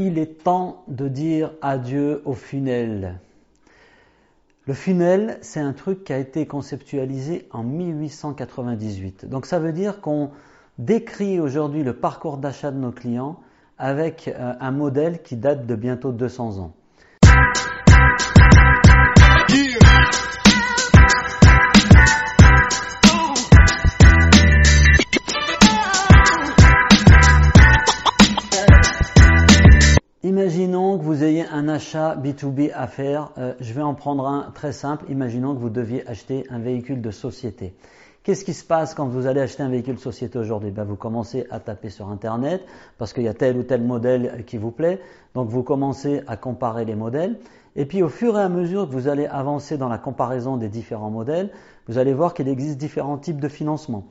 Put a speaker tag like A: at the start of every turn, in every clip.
A: Il est temps de dire adieu au funnel. Le funnel, c'est un truc qui a été conceptualisé en 1898. Donc ça veut dire qu'on décrit aujourd'hui le parcours d'achat de nos clients avec euh, un modèle qui date de bientôt 200 ans. Imaginons que vous ayez un achat B2B à faire. Euh, je vais en prendre un très simple. Imaginons que vous deviez acheter un véhicule de société. Qu'est-ce qui se passe quand vous allez acheter un véhicule de société aujourd'hui? Ben, Vous commencez à taper sur Internet parce qu'il y a tel ou tel modèle qui vous plaît. Donc vous commencez à comparer les modèles. Et puis au fur et à mesure que vous allez avancer dans la comparaison des différents modèles, vous allez voir qu'il existe différents types de financement.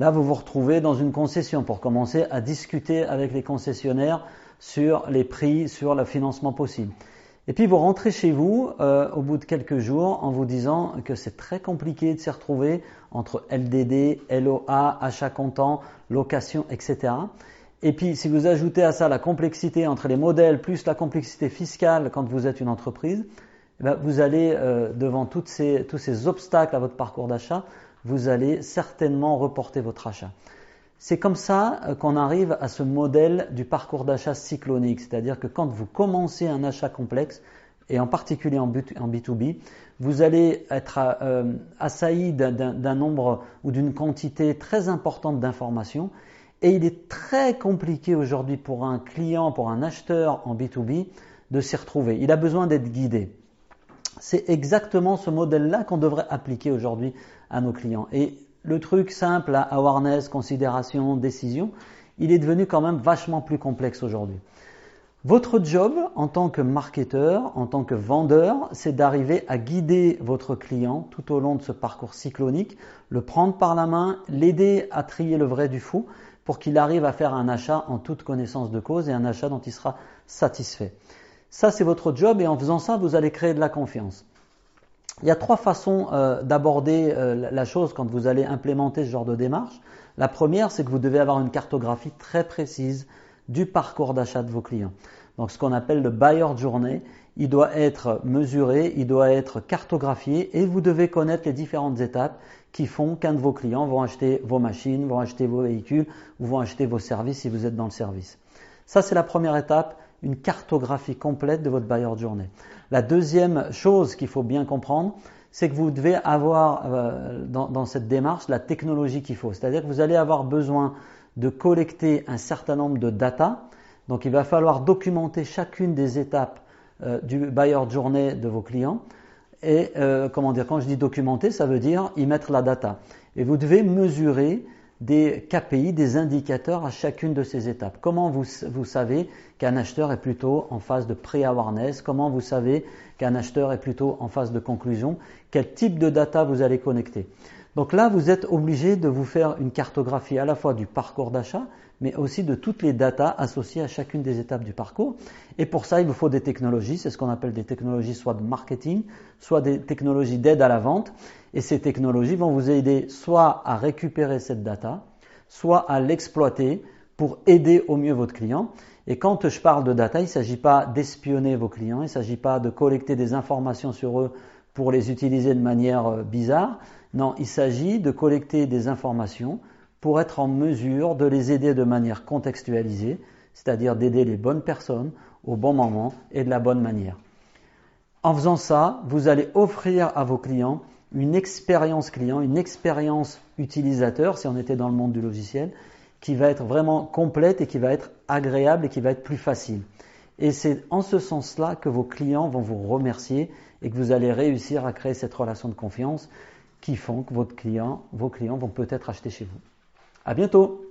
A: Là, vous vous retrouvez dans une concession pour commencer à discuter avec les concessionnaires sur les prix, sur le financement possible. Et puis vous rentrez chez vous euh, au bout de quelques jours en vous disant que c'est très compliqué de s'y retrouver entre LDD, LOA, achat comptant, location, etc. Et puis si vous ajoutez à ça la complexité entre les modèles plus la complexité fiscale quand vous êtes une entreprise, eh ben, vous allez euh, devant tous ces obstacles à votre parcours d'achat, vous allez certainement reporter votre achat. C'est comme ça euh, qu'on arrive à ce modèle du parcours d'achat cyclonique, c'est-à-dire que quand vous commencez un achat complexe, et en particulier en, B2B, vous allez être euh, assailli d'un nombre ou d'une quantité très importante d'informations, et il est très compliqué aujourd'hui pour un client, pour un acheteur en B2B, de s'y retrouver. Il a besoin d'être guidé. C'est exactement ce modèle-là qu'on devrait appliquer aujourd'hui à nos clients. Et le truc simple awareness, considération, décision, il est devenu quand même vachement plus complexe aujourd'hui. Votre job en tant que marketeur, en tant que vendeur, c'est d'arriver à guider votre client tout au long de ce parcours cyclonique, le prendre par la main, l'aider à trier le vrai du faux pour qu'il arrive à faire un achat en toute connaissance de cause et un achat dont il sera satisfait. Ça, c'est votre job et en faisant ça, vous allez créer de la confiance. Il y a trois façons euh, d'aborder euh, la chose quand vous allez implémenter ce genre de démarche. La première, c'est que vous devez avoir une cartographie très précise du parcours d'achat de vos clients. Donc ce qu'on appelle le buyer journée, il doit être mesuré, il doit être cartographié et vous devez connaître les différentes étapes qui font qu'un de vos clients vont acheter vos machines, vont acheter vos véhicules ou vont acheter vos services si vous êtes dans le service. Ça, c'est la première étape une cartographie complète de votre buyer journée. La deuxième chose qu'il faut bien comprendre, c'est que vous devez avoir euh, dans, cette démarche la technologie qu'il faut. C'est-à-dire que vous allez avoir besoin de collecter un certain nombre de data. Donc il va falloir documenter chacune des étapes euh, du buyer journée de vos clients. Et euh, comment dire, quand je dis documenter, ça veut dire y mettre la data. Et vous devez mesurer des KPI, des indicateurs à chacune de ces étapes. Comment vous, savez qu'un acheteur est plutôt en phase de pré-awareness? Comment vous savez qu'un acheteur est plutôt en phase de conclusion? Quel type de data vous allez connecter? Donc là, vous êtes obligé de vous faire une cartographie à la fois du parcours d'achat, mais aussi de toutes les datas associées à chacune des étapes du parcours. Et pour ça, il vous faut des technologies, c'est ce qu'on appelle des technologies soit de marketing, soit des technologies d'aide à la vente. Et ces technologies vont vous aider soit à récupérer cette data, soit à l'exploiter pour aider au mieux votre client. Et quand je parle de data, il ne s'agit pas d'espionner vos clients, il ne s'agit pas de collecter des informations sur eux pour les utiliser de manière euh, bizarre. Non, il s'agit de collecter des informations pour être en mesure de les aider de manière contextualisée, c'est-à-dire d'aider les bonnes personnes au bon moment et de la bonne manière. En faisant ça, vous allez offrir à vos clients une expérience client, une expérience utilisateur, si on était dans le monde du logiciel, qui va être vraiment complète et qui va être agréable et qui va être plus facile. Et c'est en ce sens-là que vos clients vont vous remercier et que vous allez réussir à créer cette relation de confiance qui font que votre client, vos clients vont peut-être acheter chez vous. À bientôt!